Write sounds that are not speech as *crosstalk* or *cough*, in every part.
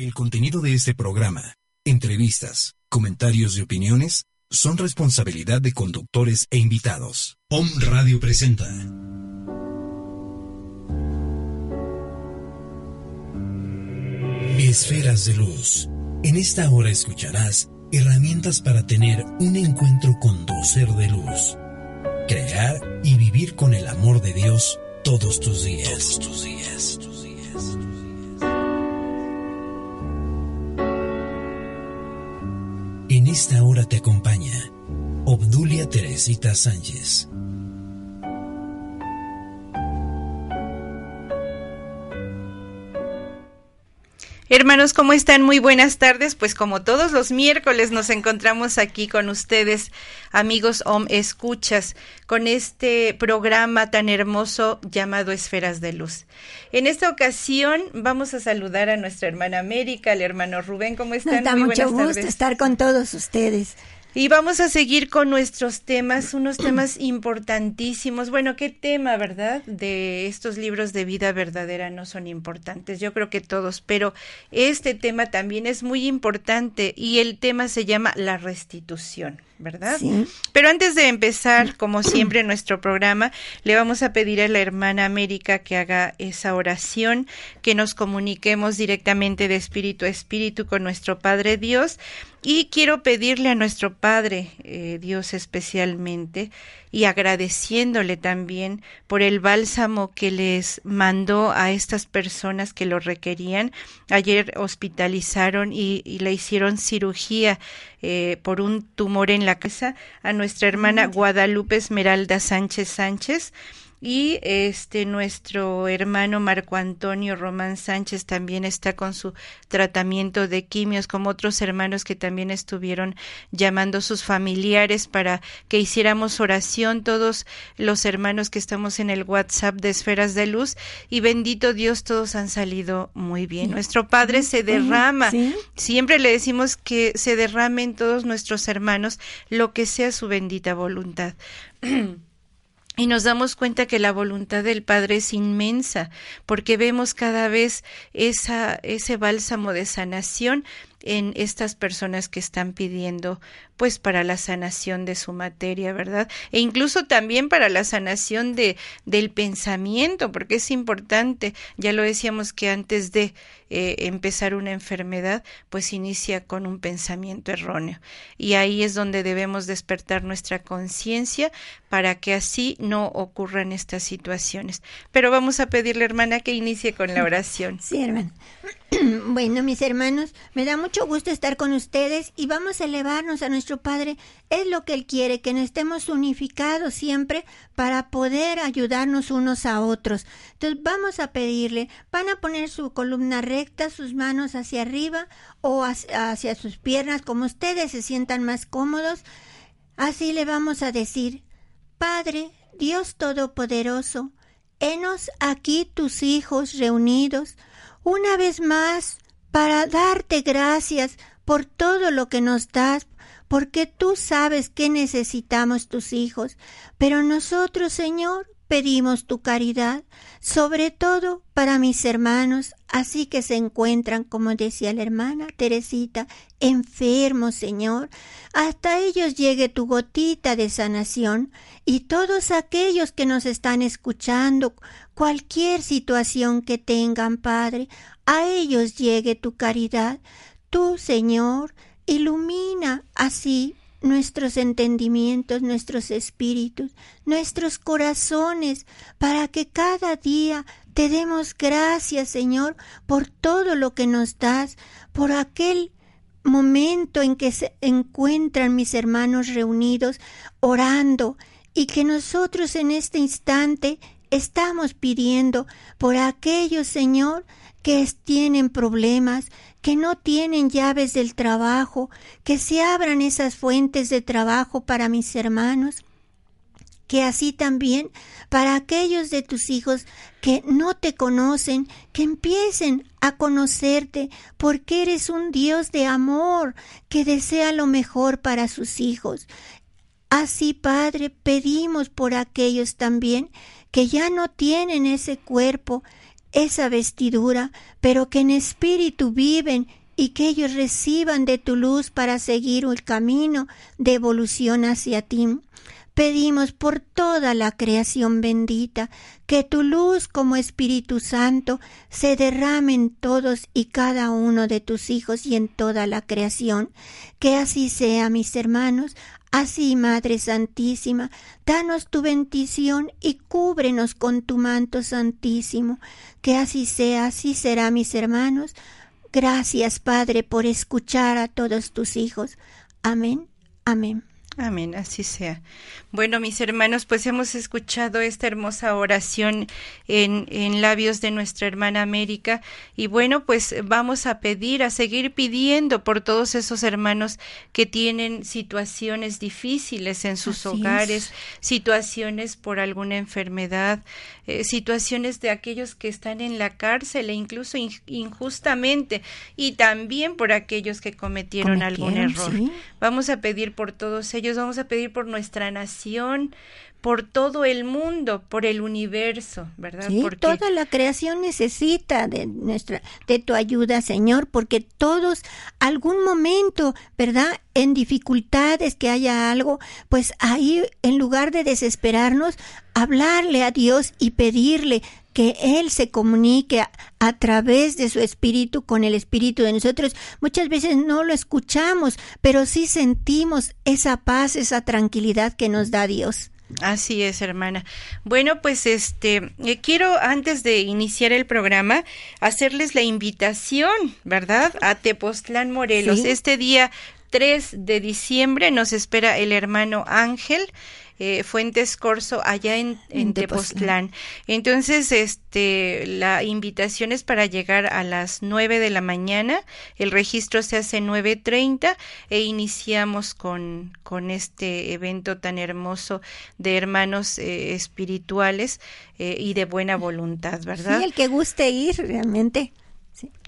El contenido de este programa, entrevistas, comentarios y opiniones son responsabilidad de conductores e invitados. POM Radio presenta. Esferas de luz. En esta hora escucharás herramientas para tener un encuentro con tu ser de luz. Crear y vivir con el amor de Dios todos tus días. Todos tus días. Tus días. Esta hora te acompaña Obdulia Teresita Sánchez. Hermanos, ¿cómo están? Muy buenas tardes. Pues como todos los miércoles nos encontramos aquí con ustedes, amigos OM Escuchas, con este programa tan hermoso llamado Esferas de Luz. En esta ocasión vamos a saludar a nuestra hermana América, al hermano Rubén. ¿Cómo están? Nos da Muy mucho gusto tardes. estar con todos ustedes. Y vamos a seguir con nuestros temas, unos *clears throat* temas importantísimos. Bueno, ¿qué tema, verdad? De estos libros de vida verdadera no son importantes. Yo creo que todos, pero este tema también es muy importante y el tema se llama la restitución, ¿verdad? Sí. Pero antes de empezar, como siempre, nuestro programa, le vamos a pedir a la hermana América que haga esa oración, que nos comuniquemos directamente de espíritu a espíritu con nuestro Padre Dios. Y quiero pedirle a nuestro Padre eh, Dios especialmente y agradeciéndole también por el bálsamo que les mandó a estas personas que lo requerían. Ayer hospitalizaron y, y le hicieron cirugía eh, por un tumor en la cabeza a nuestra hermana Guadalupe Esmeralda Sánchez Sánchez y este nuestro hermano Marco Antonio Román Sánchez también está con su tratamiento de quimios como otros hermanos que también estuvieron llamando a sus familiares para que hiciéramos oración todos los hermanos que estamos en el WhatsApp de Esferas de Luz y bendito Dios todos han salido muy bien. Nuestro Padre se derrama. Sí. Siempre le decimos que se derrame en todos nuestros hermanos lo que sea su bendita voluntad. *clears throat* Y nos damos cuenta que la voluntad del Padre es inmensa, porque vemos cada vez esa, ese bálsamo de sanación en estas personas que están pidiendo pues para la sanación de su materia, ¿verdad? E incluso también para la sanación de del pensamiento, porque es importante, ya lo decíamos que antes de eh, empezar una enfermedad, pues inicia con un pensamiento erróneo. Y ahí es donde debemos despertar nuestra conciencia para que así no ocurran estas situaciones. Pero vamos a pedirle, hermana, que inicie con la oración. Sí, hermano. *clears throat* Bueno, mis hermanos, me da gusto estar con ustedes y vamos a elevarnos a nuestro Padre. Es lo que Él quiere, que nos estemos unificados siempre para poder ayudarnos unos a otros. Entonces vamos a pedirle, van a poner su columna recta, sus manos hacia arriba o hacia, hacia sus piernas, como ustedes se sientan más cómodos. Así le vamos a decir, Padre, Dios Todopoderoso, henos aquí tus hijos reunidos, una vez más para darte gracias por todo lo que nos das, porque tú sabes que necesitamos tus hijos, pero nosotros, Señor, pedimos tu caridad, sobre todo para mis hermanos, así que se encuentran, como decía la hermana Teresita, enfermos, Señor. Hasta ellos llegue tu gotita de sanación y todos aquellos que nos están escuchando, cualquier situación que tengan, Padre, a ellos llegue tu caridad. Tú, Señor, ilumina así nuestros entendimientos, nuestros espíritus, nuestros corazones, para que cada día te demos gracias, Señor, por todo lo que nos das, por aquel momento en que se encuentran mis hermanos reunidos orando y que nosotros en este instante estamos pidiendo por aquellos, Señor, que tienen problemas, que no tienen llaves del trabajo, que se abran esas fuentes de trabajo para mis hermanos, que así también para aquellos de tus hijos que no te conocen, que empiecen a conocerte, porque eres un Dios de amor que desea lo mejor para sus hijos. Así, Padre, pedimos por aquellos también que ya no tienen ese cuerpo esa vestidura, pero que en espíritu viven y que ellos reciban de tu luz para seguir el camino de evolución hacia ti. Pedimos por toda la creación bendita que tu luz como Espíritu Santo se derrame en todos y cada uno de tus hijos y en toda la creación. Que así sea, mis hermanos. Así, Madre Santísima, danos tu bendición y cúbrenos con tu manto santísimo. Que así sea, así será, mis hermanos. Gracias, Padre, por escuchar a todos tus hijos. Amén. Amén. Amén, así sea. Bueno, mis hermanos, pues hemos escuchado esta hermosa oración en, en, labios de nuestra hermana América y bueno, pues vamos a pedir, a seguir pidiendo por todos esos hermanos que tienen situaciones difíciles en sus hogares, situaciones por alguna enfermedad, eh, situaciones de aquellos que están en la cárcel e incluso injustamente y también por aquellos que cometieron, algún error. Vamos a pedir por todos ellos, vamos a pedir por nuestra nación, por todo el mundo, por el universo, ¿verdad? Sí, toda la creación necesita de nuestra de tu ayuda, Señor, porque todos algún momento, ¿verdad? En dificultades que haya algo, pues ahí en lugar de desesperarnos, hablarle a Dios y pedirle que Él se comunique a, a, través de su espíritu con el espíritu de nosotros. Muchas veces no lo escuchamos, pero sí sentimos esa paz, esa tranquilidad que nos da Dios. Así es, hermana. Bueno, pues este, eh, quiero antes de iniciar el programa hacerles la invitación, ¿verdad? A Tepoztlán, Morelos. Este día 3 de diciembre nos espera el hermano Ángel eh, Fuentes Corso allá en, en Tepoztlán. Entonces, este, la invitación es para llegar a las nueve de la mañana. El registro se hace nueve treinta e iniciamos con, con este evento tan hermoso de hermanos eh, espirituales eh, y de buena voluntad, ¿verdad? Sí, el que guste ir realmente.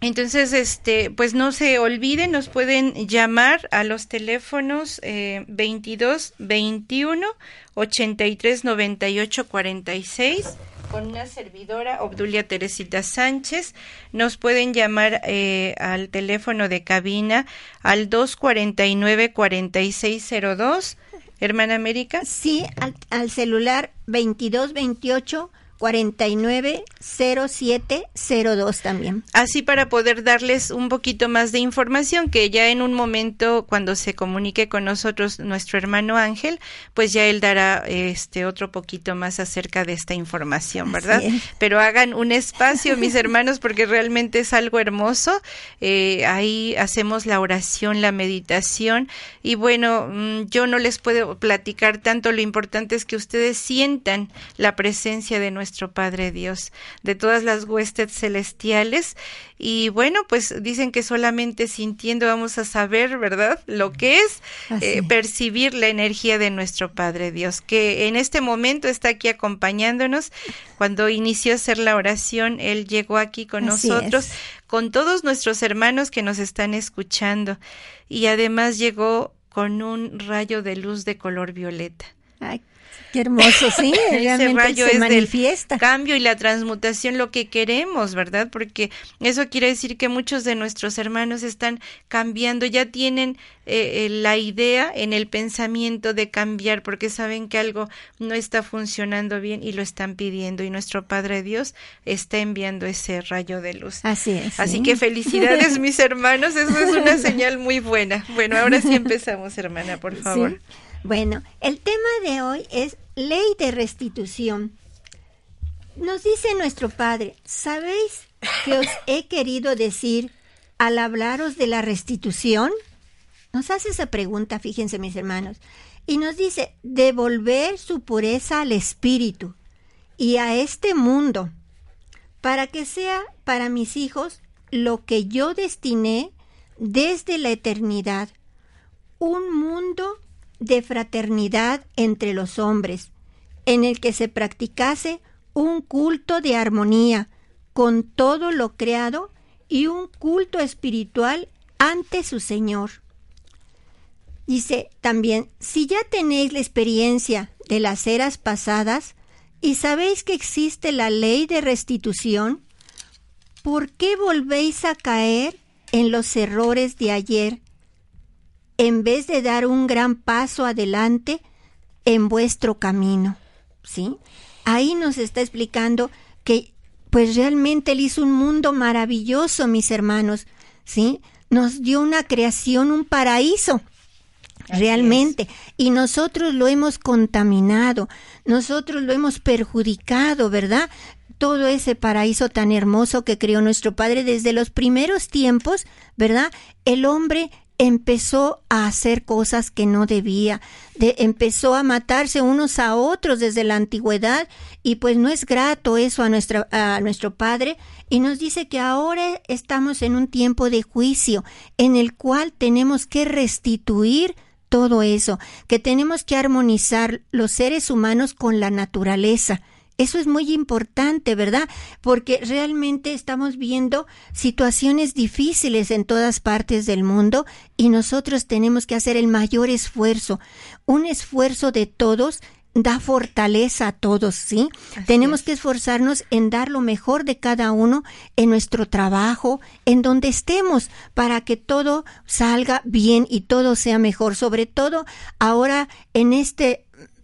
Entonces, este, pues no se olviden, nos pueden llamar a los teléfonos eh, 22 21 83 98 46 con una servidora, Obdulia Teresita Sánchez. Nos pueden llamar eh, al teléfono de cabina al 249 4602. Hermana América. Sí, al, al celular 2228 490702 también. Así para poder darles un poquito más de información que ya en un momento cuando se comunique con nosotros nuestro hermano Ángel, pues ya él dará este otro poquito más acerca de esta información, ¿verdad? Pero hagan un espacio, mis *laughs* hermanos, porque realmente es algo hermoso. Eh, ahí hacemos la oración, la meditación y bueno, mm, yo no les puedo platicar tanto, lo importante es que ustedes sientan la presencia de nuestro nuestro Padre Dios, de todas las huestes celestiales. Y bueno, pues dicen que solamente sintiendo vamos a saber, ¿verdad? Lo que es eh, percibir la energía de nuestro Padre Dios, que en este momento está aquí acompañándonos. Cuando inició a hacer la oración, Él llegó aquí con nosotros, con todos nuestros hermanos que nos están escuchando. Y además llegó con un rayo de luz de color violeta. Ay, Qué hermoso, sí, *laughs* ese rayo se es manifiesta. cambio y la transmutación lo que queremos, ¿verdad? Porque eso quiere decir que muchos de nuestros hermanos están cambiando, ya tienen eh, eh, la idea en el pensamiento de cambiar porque saben que algo no está funcionando bien y lo están pidiendo y nuestro Padre Dios está enviando ese rayo de luz. Así es. Así que *laughs* felicidades mis hermanos, eso es una *laughs* señal muy buena. Bueno, ahora sí empezamos, hermana, por favor. Bueno, el tema de hoy es ley de restitución. Nos dice nuestro Padre, ¿sabéis que os he querido decir al hablaros de la restitución? Nos hace esa pregunta, fíjense mis hermanos, y nos dice, devolver su pureza al espíritu y a este mundo, para que sea para mis hijos lo que yo destiné desde la eternidad, un mundo de fraternidad entre los hombres, en el que se practicase un culto de armonía con todo lo creado y un culto espiritual ante su Señor. Dice también, si ya tenéis la experiencia de las eras pasadas y sabéis que existe la ley de restitución, ¿por qué volvéis a caer en los errores de ayer en vez de dar un gran paso adelante en vuestro camino? ¿Sí? Ahí nos está explicando que pues realmente él hizo un mundo maravilloso, mis hermanos, ¿sí? Nos dio una creación, un paraíso, realmente. Y nosotros lo hemos contaminado, nosotros lo hemos perjudicado, ¿verdad? Todo ese paraíso tan hermoso que creó nuestro Padre desde los primeros tiempos, ¿verdad? El hombre empezó a hacer cosas que no debía, de, empezó a matarse unos a otros desde la antigüedad y pues no es grato eso a nuestro Padre y nos dice que ahora estamos en un tiempo de juicio en el cual tenemos que restituir todo eso, que tenemos que armonizar los seres humanos con la naturaleza. Eso es muy importante, ¿verdad? Porque realmente estamos viendo situaciones difíciles en todas partes del mundo y nosotros tenemos que hacer el mayor esfuerzo, un esfuerzo de todos da fortaleza a todos, ¿sí? Tenemos que esforzarnos en dar lo mejor de cada uno en nuestro trabajo, en donde estemos, para que todo salga bien y todo sea mejor. Sobre todo ahora en este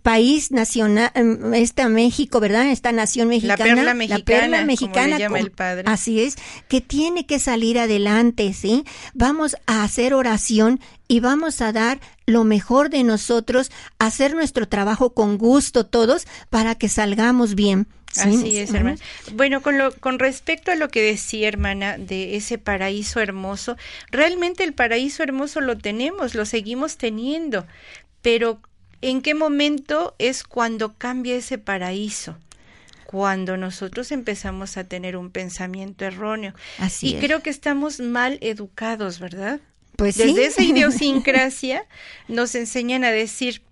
país nacional, em, esta México, ¿verdad? Esta nación mexicana. La perla mexicana. La perla mexicana. llama el padre. Así es, que tiene que salir adelante, ¿sí? Vamos a hacer oración y vamos a dar lo mejor de nosotros, hacer nuestro trabajo con gusto todos para que salgamos bien. Así es, hermana. Bueno, con, lo, con respecto a lo que decía, hermana, de ese paraíso hermoso, realmente el paraíso hermoso lo tenemos, lo seguimos teniendo, pero ¿En qué momento es cuando cambia ese paraíso? Cuando nosotros empezamos a tener un pensamiento erróneo. Así y creo que estamos mal educados, ¿verdad? Pues Desde esa idiosincrasia *laughs* nos enseñan a decir,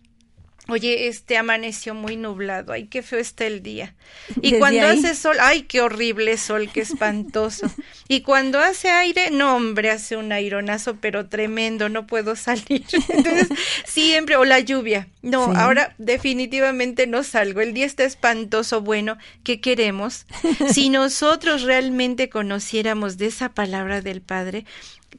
Oye, este amaneció muy nublado, ay, qué feo está el día. Y cuando hace sol, ay, qué horrible sol, qué espantoso. *laughs* y cuando hace aire, no, hombre, hace un aironazo, pero tremendo, no puedo salir. *laughs* Entonces, siempre, o la lluvia, no, ahora definitivamente no salgo, el día está espantoso, bueno, ¿qué queremos? *laughs* si nosotros realmente conociéramos de esa palabra del Padre,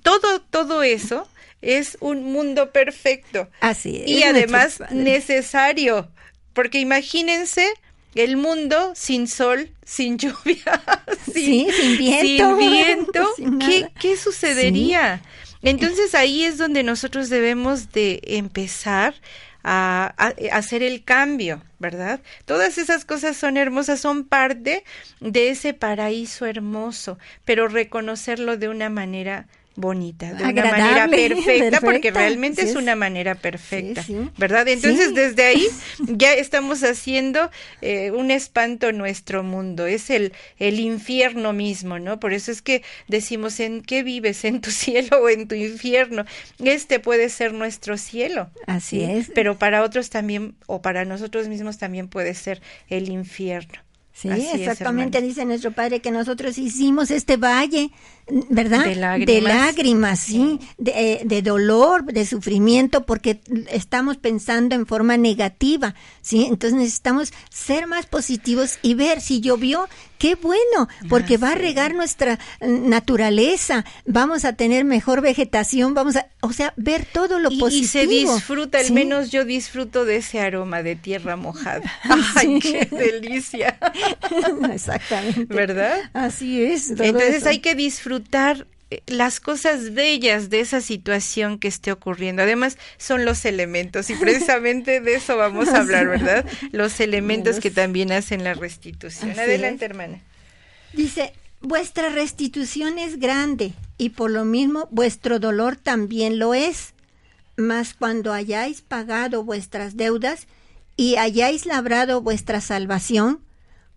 todo, todo eso es un mundo perfecto. Así es. Y además necesario, porque imagínense el mundo sin sol, sin lluvia, *laughs* sin, viento, sin viento *laughs* ¿qué, sucedería? Entonces ahí es donde nosotros debemos de empezar a, hacer el cambio, ¿verdad? Todas esas cosas son hermosas, son parte de ese paraíso hermoso, pero reconocerlo de una manera bonita, de una manera *laughs* perfecta, porque realmente es, una manera perfecta, ¿verdad? Entonces desde ahí *laughs* ya estamos haciendo eh, un espanto en nuestro mundo, es el, el infierno mismo, ¿no? Por eso es que decimos, ¿en qué vives? ¿En tu *laughs* cielo o en tu infierno? Este puede ser nuestro cielo. Así es. Pero para otros también, o para nosotros mismos también puede ser el infierno. Sí, exactamente, dice nuestro Padre que nosotros hicimos este valle ¿verdad? De lágrimas. De lágrimas, sí, de, de, dolor, de sufrimiento, porque estamos pensando en forma negativa, ¿sí? Entonces necesitamos ser más positivos y ver si llovió, qué bueno, porque va a regar nuestra naturaleza, vamos a tener mejor vegetación, vamos a, o sea, ver todo lo positivo. Y se disfruta, al menos yo disfruto de ese aroma de tierra mojada. *laughs* ¡Ay, qué delicia! *laughs* Exactamente. ¿Verdad? Así es. Entonces hay que disfrutar eh, las cosas bellas de esa situación que esté ocurriendo. Además, son los elementos y precisamente de eso vamos a hablar, ¿verdad? Los elementos que también hacen la restitución. Adelante, hermana. Dice, vuestra restitución es grande y por lo mismo vuestro dolor también lo es. Mas cuando hayáis pagado vuestras deudas y hayáis labrado vuestra salvación,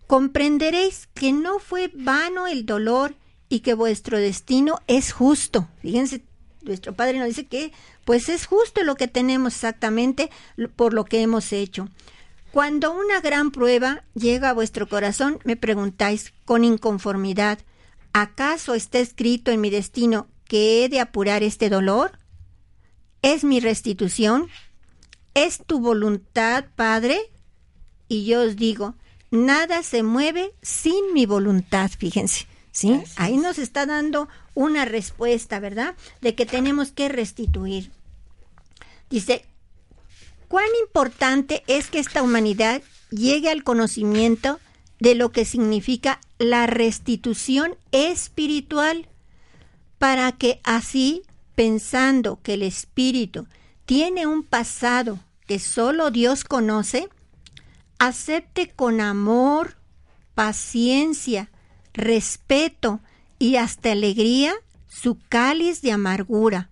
comprenderéis que no fue vano el dolor y que vuestro destino es justo. Fíjense, nuestro Padre nos dice que pues es justo lo que tenemos exactamente por lo que hemos hecho. Cuando una gran prueba llega a vuestro corazón, me preguntáis con inconformidad, ¿acaso está escrito en mi destino que he de apurar este dolor? ¿Es mi restitución? ¿Es tu voluntad, Padre? Y yo os digo, nada se mueve sin mi voluntad, fíjense. ¿Sí? Ahí nos está dando una respuesta, ¿verdad? De que tenemos que restituir. Dice, cuán importante es que esta humanidad llegue al conocimiento de lo que significa la restitución espiritual, para que así, pensando que el espíritu tiene un pasado que solo Dios conoce, acepte con amor, paciencia, respeto y hasta alegría su cáliz de amargura,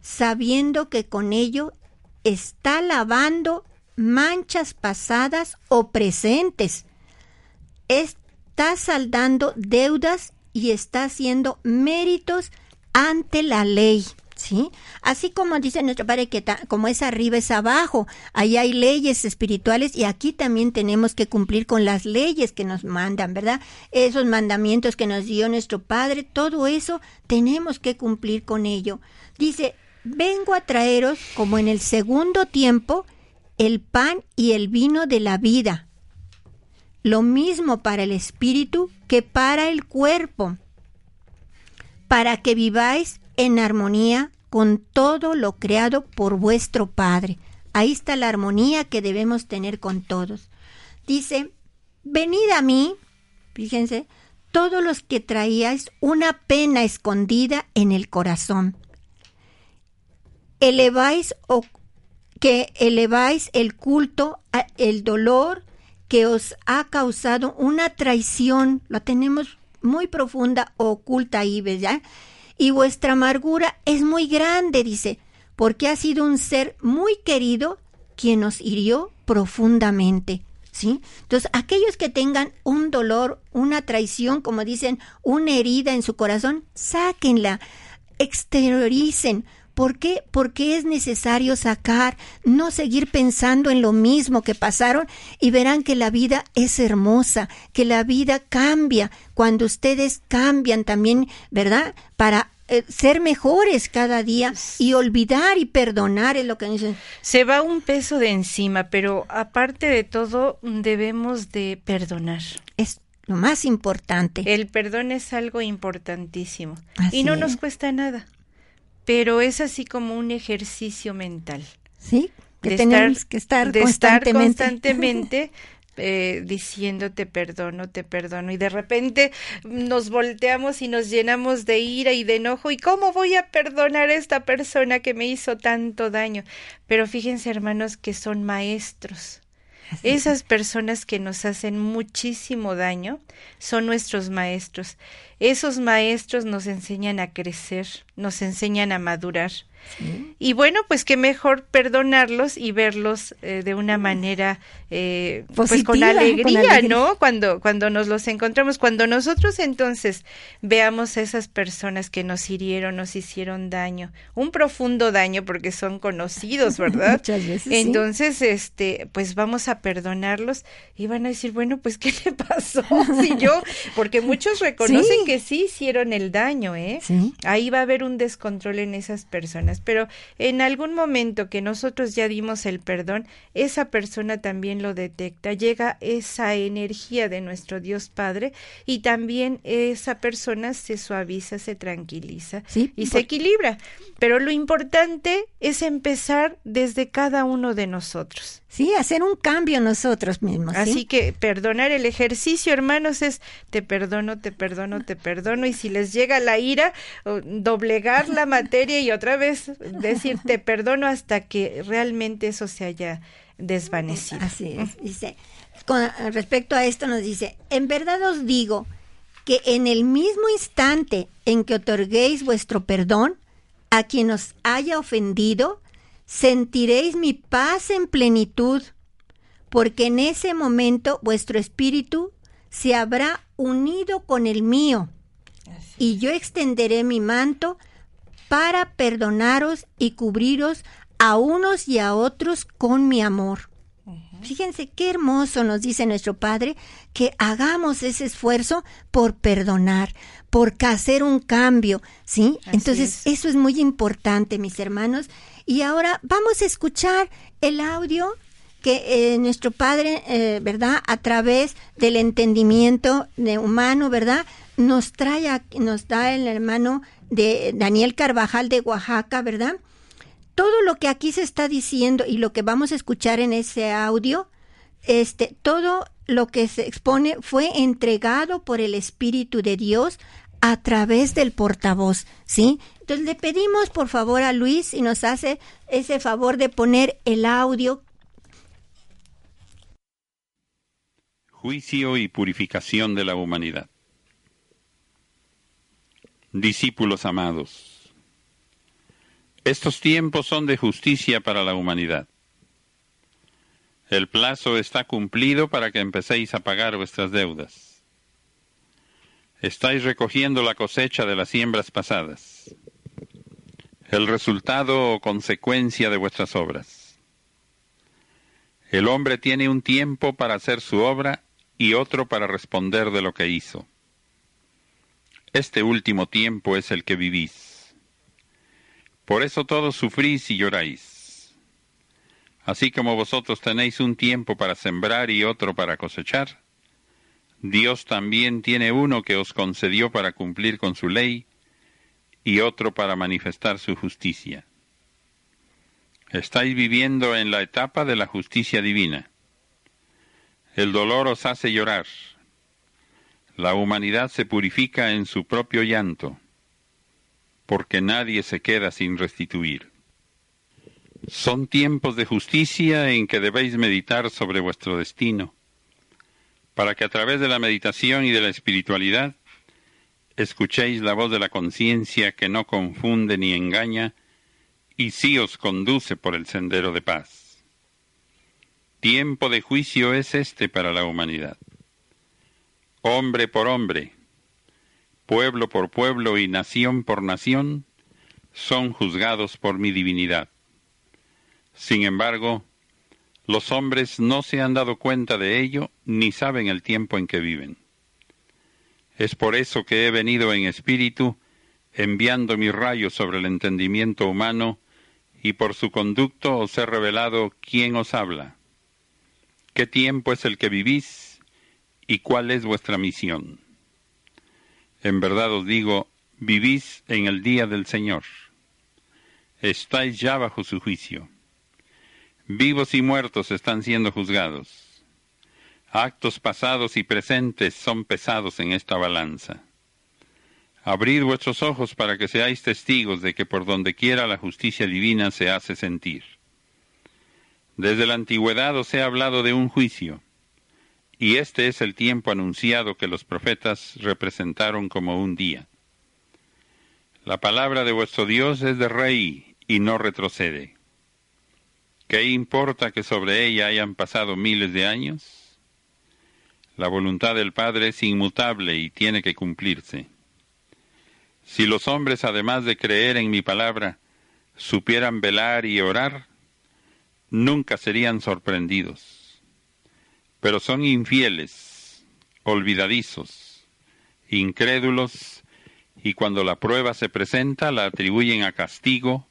sabiendo que con ello está lavando manchas pasadas o presentes, está saldando deudas y está haciendo méritos ante la ley. ¿Sí? Así como dice nuestro Padre que como es arriba es abajo, ahí hay leyes espirituales y aquí también tenemos que cumplir con las leyes que nos mandan, ¿verdad? Esos mandamientos que nos dio nuestro Padre, todo eso tenemos que cumplir con ello. Dice, vengo a traeros como en el segundo tiempo el pan y el vino de la vida. Lo mismo para el espíritu que para el cuerpo, para que viváis en armonía con todo lo creado por vuestro Padre. Ahí está la armonía que debemos tener con todos. Dice, venid a mí, fíjense, todos los que traíais una pena escondida en el corazón. Eleváis o que eleváis el culto, el dolor que os ha causado una traición, lo tenemos muy profunda, oculta ahí, ¿verdad? Y vuestra amargura es muy grande, dice, porque ha sido un ser muy querido quien nos hirió profundamente. ¿Sí? Entonces, aquellos que tengan un dolor, una traición, como dicen, una herida en su corazón, sáquenla, exterioricen, ¿Por qué? Porque es necesario sacar, no seguir pensando en lo mismo que pasaron y verán que la vida es hermosa, que la vida cambia cuando ustedes cambian también, ¿verdad? Para eh, ser mejores cada día y olvidar y perdonar es lo que dicen. Se va un peso de encima, pero aparte de todo debemos de perdonar. Es lo más importante. El perdón es algo importantísimo y no nos cuesta nada pero es así como un ejercicio mental. Sí, que tenemos que estar de estar constantemente *laughs* eh, diciendo te perdono, te perdono y de repente nos volteamos y nos llenamos de ira y de enojo y cómo voy a perdonar a esta persona que me hizo tanto daño. Pero fíjense hermanos que son maestros. *laughs* Esas personas que nos hacen muchísimo daño son nuestros maestros. Esos maestros nos enseñan a crecer, nos enseñan a madurar. Y bueno, pues qué mejor perdonarlos y verlos eh, de una manera, eh, pues con alegría, ¿no? Cuando, cuando nos los encontramos, cuando nosotros entonces veamos a esas personas que nos hirieron, nos hicieron daño, un profundo daño porque son conocidos, ¿verdad? *laughs* Muchas veces. Entonces, este, pues vamos a perdonarlos y van a decir, bueno, pues qué le pasó *laughs* si yo, porque muchos reconocen que sí hicieron el daño, ¿eh? Ahí va a haber un descontrol en esas personas pero en algún momento que nosotros ya dimos el perdón, esa persona también lo detecta, llega esa energía de nuestro Dios Padre y también esa persona se suaviza, se tranquiliza y se equilibra. Pero lo importante es empezar desde cada uno de nosotros. Sí, hacer un cambio nosotros mismos. Así que perdonar el ejercicio, hermanos, es te perdono, te perdono, te perdono. Y si les llega la ira, doblegar la materia y otra vez decir te perdono hasta que realmente eso se haya desvanecido. Así es. Dice, con respecto a esto nos dice, en verdad os digo que en el mismo instante en que otorguéis vuestro perdón a quien os haya ofendido, sentiréis mi paz en plenitud, porque en ese momento vuestro espíritu se habrá unido con el mío, y yo extenderé mi manto para perdonaros y cubriros a unos y a otros con mi amor. Fíjense qué hermoso nos dice nuestro Padre que hagamos ese esfuerzo por perdonar, por hacer un cambio, ¿sí? Entonces, eso es muy importante, mis hermanos. Y ahora vamos a escuchar el audio que eh, nuestro Padre, eh, ¿verdad? A través del entendimiento de humano, ¿verdad? nos trae, nos da el hermano de Daniel Carvajal de Oaxaca, ¿verdad? Todo lo que aquí se está diciendo y lo que vamos a escuchar en ese audio, este, todo lo que se expone fue entregado por el Espíritu de Dios a través del portavoz, ¿sí? Entonces le pedimos por favor a Luis si nos hace ese favor de poner el audio. Juicio y purificación de la humanidad. Discípulos amados, estos tiempos son de justicia para la humanidad. El plazo está cumplido para que empecéis a pagar vuestras deudas. Estáis recogiendo la cosecha de las siembras pasadas, el resultado o consecuencia de vuestras obras. El hombre tiene un tiempo para hacer su obra y otro para responder de lo que hizo. Este último tiempo es el que vivís. Por eso todos sufrís y lloráis. Así como vosotros tenéis un tiempo para sembrar y otro para cosechar, Dios también tiene uno que os concedió para cumplir con su ley y otro para manifestar su justicia. Estáis viviendo en la etapa de la justicia divina. El dolor os hace llorar, la humanidad se purifica en su propio llanto, porque nadie se queda sin restituir. Son tiempos de justicia en que debéis meditar sobre vuestro destino, para que a través de la meditación y de la espiritualidad escuchéis la voz de la conciencia que no confunde ni engaña y sí os conduce por el sendero de paz. Tiempo de juicio es este para la humanidad hombre por hombre, pueblo por pueblo y nación por nación, son juzgados por mi divinidad. Sin embargo, los hombres no se han dado cuenta de ello ni saben el tiempo en que viven. Es por eso que he venido en espíritu, enviando mi rayo sobre el entendimiento humano, y por su conducto os he revelado quién os habla. ¿Qué tiempo es el que vivís? y cuál es vuestra misión. En verdad os digo, vivís en el día del Señor. Estáis ya bajo su juicio. Vivos y muertos están siendo juzgados. Actos pasados y presentes son pesados en esta balanza. Abrid vuestros ojos para que seáis testigos de que por donde quiera la justicia divina se hace sentir. Desde la antigüedad os he hablado de un juicio y este es el tiempo anunciado que los profetas representaron como un día. La palabra de vuestro Dios es de rey y no retrocede. ¿Qué importa que sobre ella hayan pasado miles de años? La voluntad del Padre es inmutable y tiene que cumplirse. Si los hombres, además de creer en mi palabra, supieran velar y orar, nunca serían sorprendidos pero son infieles, olvidadizos, incrédulos, y cuando la prueba se presenta la atribuyen a castigo,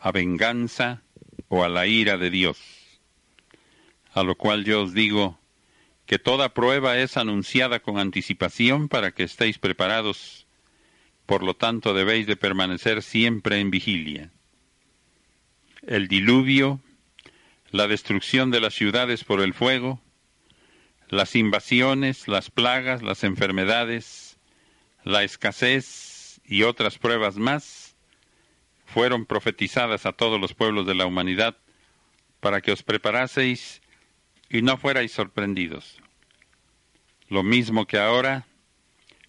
a venganza o a la ira de Dios. A lo cual yo os digo que toda prueba es anunciada con anticipación para que estéis preparados, por lo tanto debéis de permanecer siempre en vigilia. El diluvio, la destrucción de las ciudades por el fuego, las invasiones, las plagas, las enfermedades, la escasez y otras pruebas más fueron profetizadas a todos los pueblos de la humanidad para que os preparaseis y no fuerais sorprendidos. Lo mismo que ahora,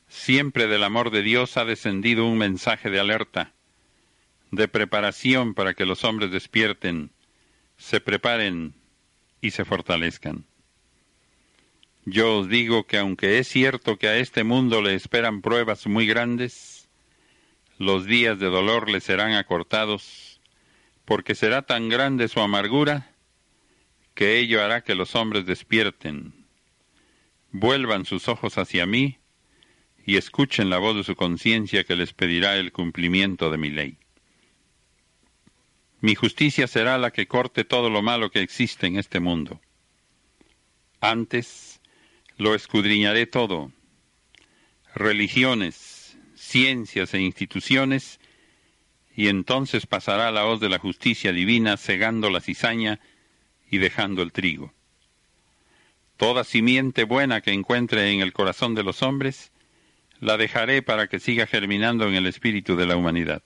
siempre del amor de Dios ha descendido un mensaje de alerta, de preparación para que los hombres despierten, se preparen y se fortalezcan. Yo os digo que aunque es cierto que a este mundo le esperan pruebas muy grandes, los días de dolor le serán acortados, porque será tan grande su amargura que ello hará que los hombres despierten, vuelvan sus ojos hacia mí y escuchen la voz de su conciencia que les pedirá el cumplimiento de mi ley. Mi justicia será la que corte todo lo malo que existe en este mundo. Antes, lo escudriñaré todo. religiones, ciencias e instituciones, y entonces pasará la hoz de la justicia divina cegando la cizaña y dejando el trigo. Toda simiente buena que encuentre en el corazón de los hombres, la dejaré para que siga germinando en el espíritu de la humanidad.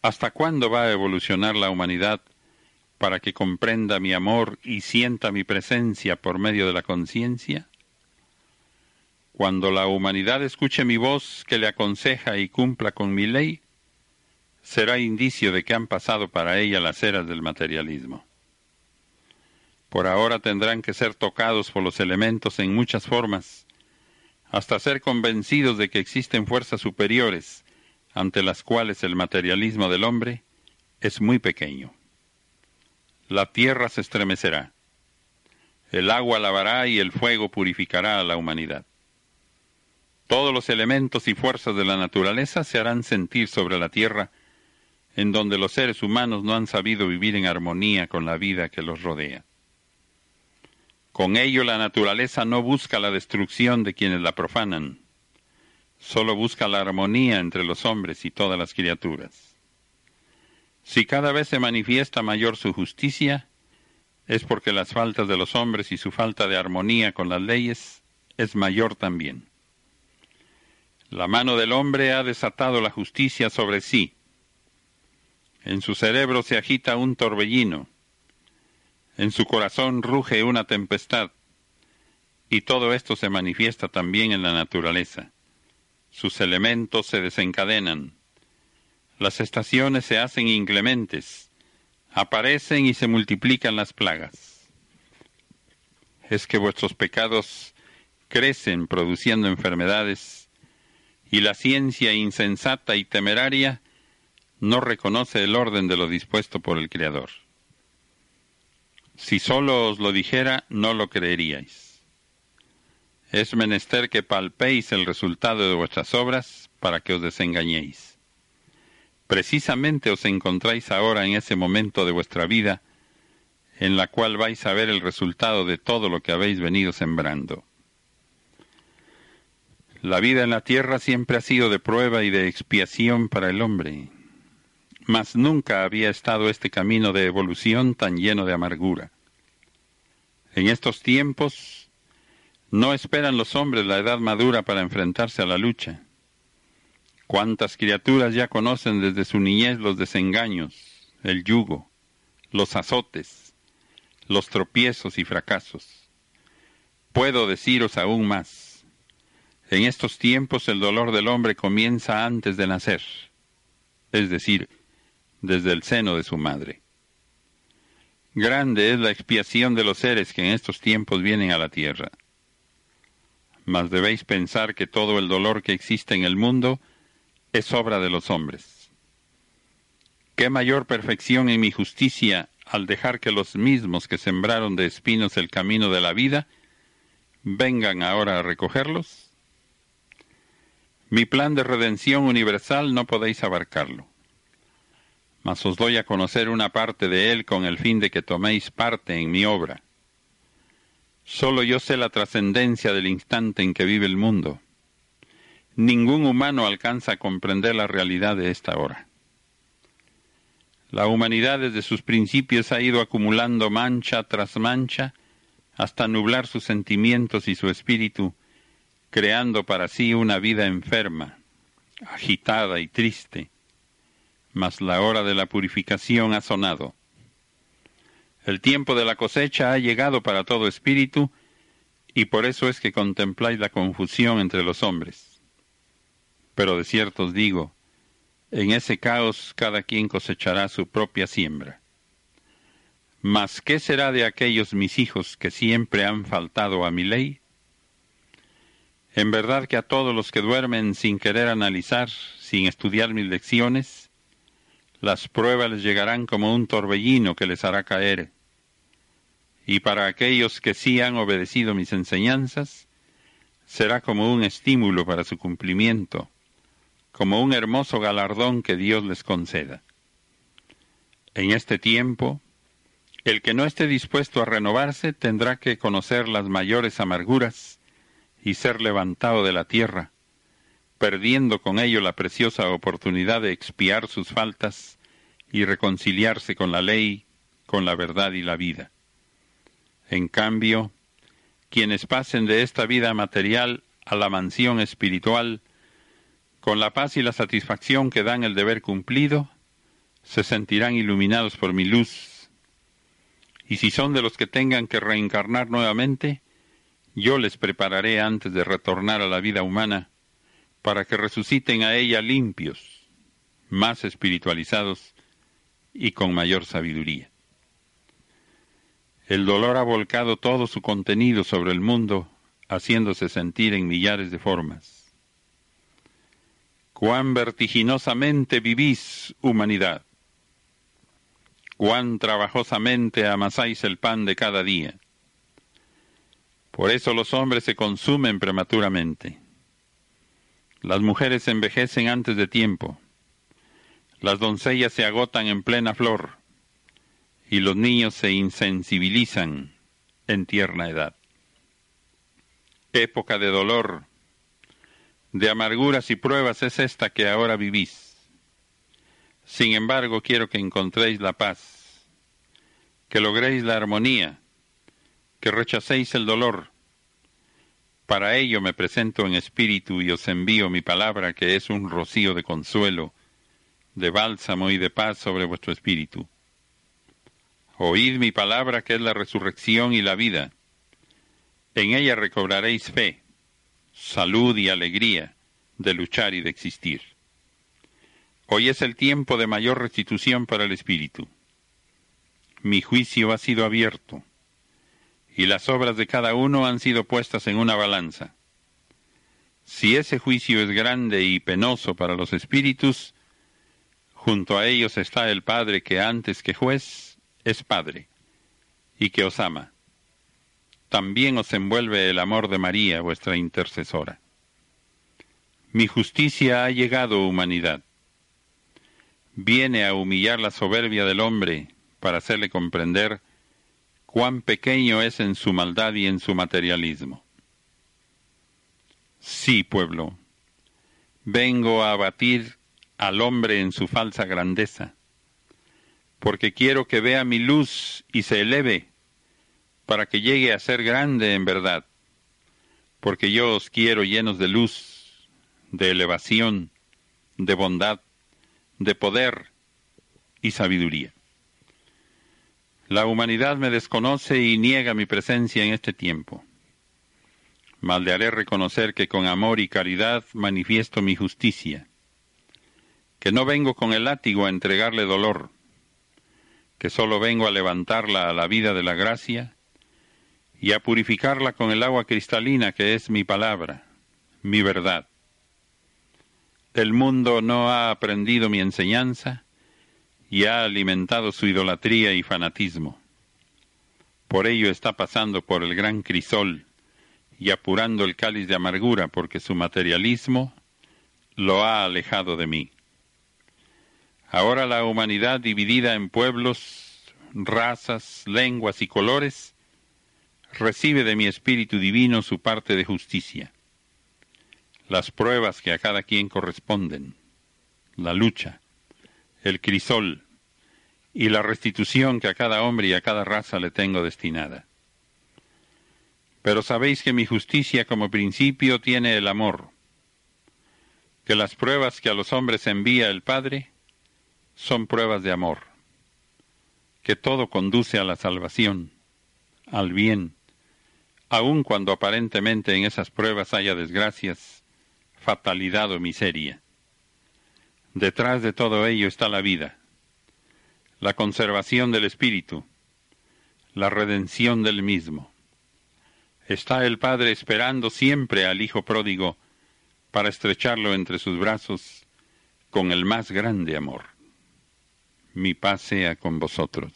¿Hasta cuándo va a evolucionar la humanidad para que comprenda mi amor y sienta mi presencia por medio de la conciencia? Cuando la humanidad escuche mi voz que le aconseja y cumpla con mi ley, será indicio de que han pasado para ella las eras del materialismo. Por ahora tendrán que ser tocados por los elementos en muchas formas, hasta ser convencidos de que existen fuerzas superiores ante las cuales el materialismo del hombre es muy pequeño. La tierra se estremecerá, el agua lavará y el fuego purificará a la humanidad. Todos los elementos y fuerzas de la naturaleza se harán sentir sobre la tierra, en donde los seres humanos no han sabido vivir en armonía con la vida que los rodea. Con ello la naturaleza no busca la destrucción de quienes la profanan, solo busca la armonía entre los hombres y todas las criaturas. Si cada vez se manifiesta mayor su justicia, es porque las faltas de los hombres y su falta de armonía con las leyes es mayor también. La mano del hombre ha desatado la justicia sobre sí. En su cerebro se agita un torbellino. En su corazón ruge una tempestad. Y todo esto se manifiesta también en la naturaleza sus elementos se desencadenan, las estaciones se hacen inclementes, aparecen y se multiplican las plagas. Es que vuestros pecados crecen produciendo enfermedades y la ciencia insensata y temeraria no reconoce el orden de lo dispuesto por el Creador. Si solo os lo dijera, no lo creeríais es menester que palpéis el resultado de vuestras obras para que os desengañéis. Precisamente os encontráis ahora en ese momento de vuestra vida en la cual vais a ver el resultado de todo lo que habéis venido sembrando. La vida en la tierra siempre ha sido de prueba y de expiación para el hombre, mas nunca había estado este camino de evolución tan lleno de amargura. En estos tiempos no esperan los hombres la edad madura para enfrentarse a la lucha. ¿Cuántas criaturas ya conocen desde su niñez los desengaños, el yugo, los azotes, los tropiezos y fracasos? Puedo deciros aún más. En estos tiempos el dolor del hombre comienza antes de nacer, es decir, desde el seno de su madre. Grande es la expiación de los seres que en estos tiempos vienen a la tierra mas debéis pensar que todo el dolor que existe en el mundo es obra de los hombres. ¿Qué mayor perfección en mi justicia al dejar que los mismos que sembraron de espinos el camino de la vida vengan ahora a recogerlos? Mi plan de redención universal no podéis abarcarlo, mas os doy a conocer una parte de él con el fin de que toméis parte en mi obra Solo yo sé la trascendencia del instante en que vive el mundo. Ningún humano alcanza a comprender la realidad de esta hora. La humanidad desde sus principios ha ido acumulando mancha tras mancha hasta nublar sus sentimientos y su espíritu, creando para sí una vida enferma, agitada y triste. Mas la hora de la purificación ha sonado. El tiempo de la cosecha ha llegado para todo espíritu, y por eso es que contempláis la confusión entre los hombres. Pero de cierto os digo, en ese caos cada quien cosechará su propia siembra. Mas ¿qué será de aquellos mis hijos que siempre han faltado a mi ley? En verdad que a todos los que duermen sin querer analizar, sin estudiar mis lecciones, las pruebas les llegarán como un torbellino que les hará caer. Y para aquellos que sí han obedecido mis enseñanzas, será como un estímulo para su cumplimiento, como un hermoso galardón que Dios les conceda. En este tiempo, el que no esté dispuesto a renovarse tendrá que conocer las mayores amarguras y ser levantado de la tierra, perdiendo con ello la preciosa oportunidad de expiar sus faltas y reconciliarse con la ley, con la verdad y la vida. En cambio, quienes pasen de esta vida material a la mansión espiritual, con la paz y la satisfacción que dan el deber cumplido, se sentirán iluminados por mi luz. Y si son de los que tengan que reencarnar nuevamente, yo les prepararé antes de retornar a la vida humana, para que resuciten a ella limpios, más espiritualizados y con mayor sabiduría. El dolor ha volcado todo su contenido sobre el mundo, haciéndose sentir en millares de formas. Cuán vertiginosamente vivís, humanidad. Cuán trabajosamente amasáis el pan de cada día. Por eso los hombres se consumen prematuramente. Las mujeres envejecen antes de tiempo. Las doncellas se agotan en plena flor y los niños se insensibilizan en tierna edad. Época de dolor, de amarguras y pruebas es esta que ahora vivís. Sin embargo, quiero que encontréis la paz, que logréis la armonía, que rechacéis el dolor. Para ello me presento en espíritu y os envío mi palabra, que es un rocío de consuelo, de bálsamo y de paz sobre vuestro espíritu. Oíd mi palabra, que es la resurrección y la vida. En ella recobraréis fe, salud y alegría de luchar y de existir. Hoy es el tiempo de mayor restitución para el espíritu. Mi juicio ha sido abierto y las obras de cada uno han sido puestas en una balanza. Si ese juicio es grande y penoso para los espíritus, junto a ellos está el Padre que antes que juez es Padre y que os ama. También os envuelve el amor de María, vuestra intercesora. Mi justicia ha llegado, humanidad. Viene a humillar la soberbia del hombre para hacerle comprender cuán pequeño es en su maldad y en su materialismo. Sí, pueblo, vengo a abatir al hombre en su falsa grandeza, porque quiero que vea mi luz y se eleve, para que llegue a ser grande en verdad, porque yo os quiero llenos de luz, de elevación, de bondad, de poder y sabiduría. La humanidad me desconoce y niega mi presencia en este tiempo. Maldearé reconocer que con amor y caridad manifiesto mi justicia, que no vengo con el látigo a entregarle dolor, que solo vengo a levantarla a la vida de la gracia y a purificarla con el agua cristalina que es mi palabra, mi verdad. El mundo no ha aprendido mi enseñanza, y ha alimentado su idolatría y fanatismo. Por ello está pasando por el gran crisol y apurando el cáliz de amargura porque su materialismo lo ha alejado de mí. Ahora la humanidad dividida en pueblos, razas, lenguas y colores, recibe de mi espíritu divino su parte de justicia, las pruebas que a cada quien corresponden, la lucha, el crisol y la restitución que a cada hombre y a cada raza le tengo destinada. Pero sabéis que mi justicia como principio tiene el amor, que las pruebas que a los hombres envía el Padre son pruebas de amor, que todo conduce a la salvación, al bien, aun cuando aparentemente en esas pruebas haya desgracias, fatalidad o miseria. Detrás de todo ello está la vida, la conservación del espíritu, la redención del mismo. Está el Padre esperando siempre al Hijo pródigo para estrecharlo entre sus brazos con el más grande amor. Mi paz sea con vosotros.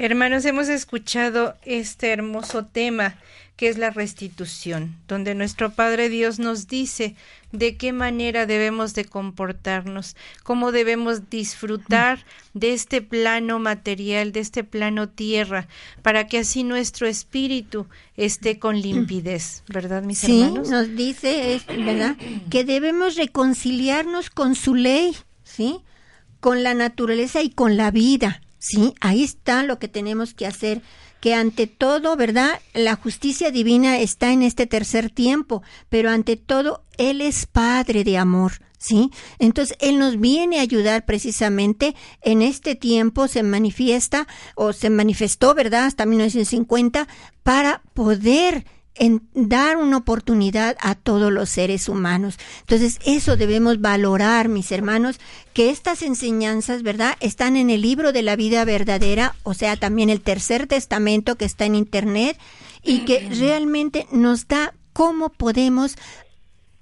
Hermanos, hemos escuchado este hermoso tema que es la restitución, donde nuestro Padre Dios nos dice de qué manera debemos de comportarnos, cómo debemos disfrutar de este plano material, de este plano tierra, para que así nuestro espíritu esté con limpidez, ¿verdad, mis hermanos? Sí, nos dice, ¿verdad? Que debemos reconciliarnos con su ley, ¿sí? Con la naturaleza y con la vida, ¿sí? Ahí está lo que tenemos que hacer que ante todo, ¿verdad? La justicia divina está en este tercer tiempo, pero ante todo, Él es Padre de amor. ¿Sí? Entonces, Él nos viene a ayudar precisamente en este tiempo, se manifiesta o se manifestó, ¿verdad? Hasta 1950, para poder en dar una oportunidad a todos los seres humanos. Entonces, eso debemos valorar, mis hermanos, que estas enseñanzas, ¿verdad?, están en el libro de la vida verdadera, o sea, también el tercer testamento que está en Internet, y que realmente nos da cómo podemos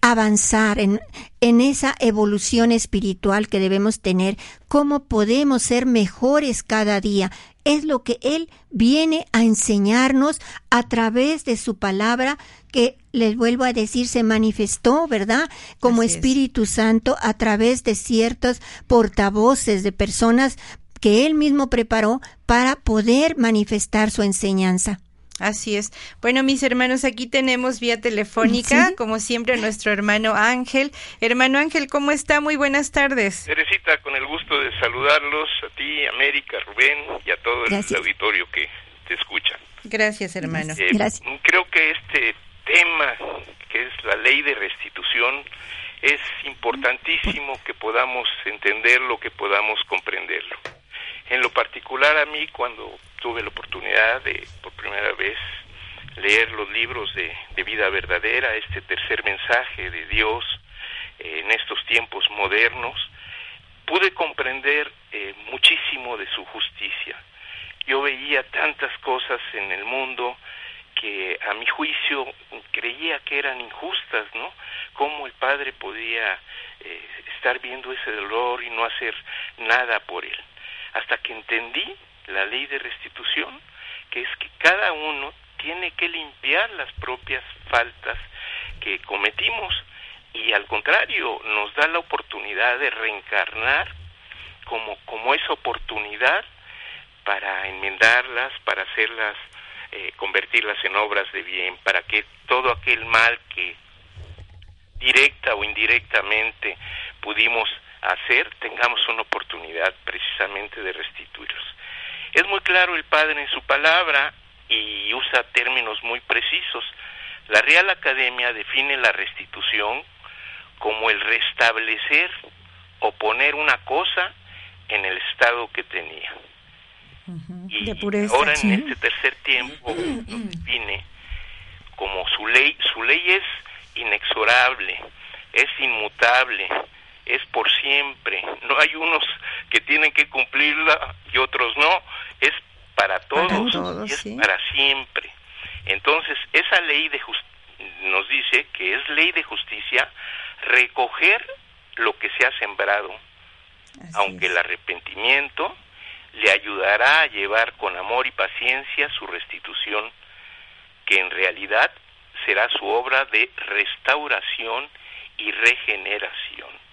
avanzar en, en, esa evolución espiritual que debemos tener, cómo podemos ser mejores cada día es lo que Él viene a enseñarnos a través de su palabra que les vuelvo a decir se manifestó, ¿verdad? Como Espíritu Santo a través de ciertos portavoces de personas que Él mismo preparó para poder manifestar su enseñanza. Así es. Bueno, mis hermanos, aquí tenemos vía telefónica, como siempre, nuestro hermano Ángel. Hermano Ángel, ¿cómo está? Muy buenas tardes. Teresita, con el gusto de saludarlos a ti, América, Rubén y a todo el auditorio que te escucha. Gracias, hermano. Eh, creo que este tema, que es la ley de restitución, es importantísimo que podamos entenderlo, que podamos comprenderlo. En lo particular a mí, cuando tuve la oportunidad de, por primera vez, leer los libros de, vida verdadera, este tercer mensaje de Dios eh, en estos tiempos modernos, pude comprender eh, muchísimo de su justicia. Yo veía tantas cosas en el mundo que a mi juicio creía que eran injustas, ¿no? Cómo el Padre podía eh, estar viendo ese dolor y no hacer nada por él. Hasta que entendí la ley de restitución, que es que cada uno tiene que limpiar las propias faltas que cometimos y al contrario nos da la oportunidad de reencarnar como, como esa oportunidad para enmendarlas, para hacerlas, eh, convertirlas en obras de bien, para que todo aquel mal que directa o indirectamente pudimos hacer, tengamos una oportunidad precisamente de restituirlos. Es muy claro el Padre en su palabra y usa términos muy precisos. La Real Academia define la restitución como el restablecer o poner una cosa en el estado que tenía. Y ahora en este tercer tiempo define como su ley, su ley es inexorable, es inmutable, es por siempre. No hay unos que tienen que cumplirla y otros no. Es para todos, y es para siempre. Entonces, esa ley de nos dice que es ley de justicia recoger lo que se ha sembrado, aunque el arrepentimiento le ayudará a llevar con amor y paciencia su restitución, que en realidad será su obra de restauración y regeneración.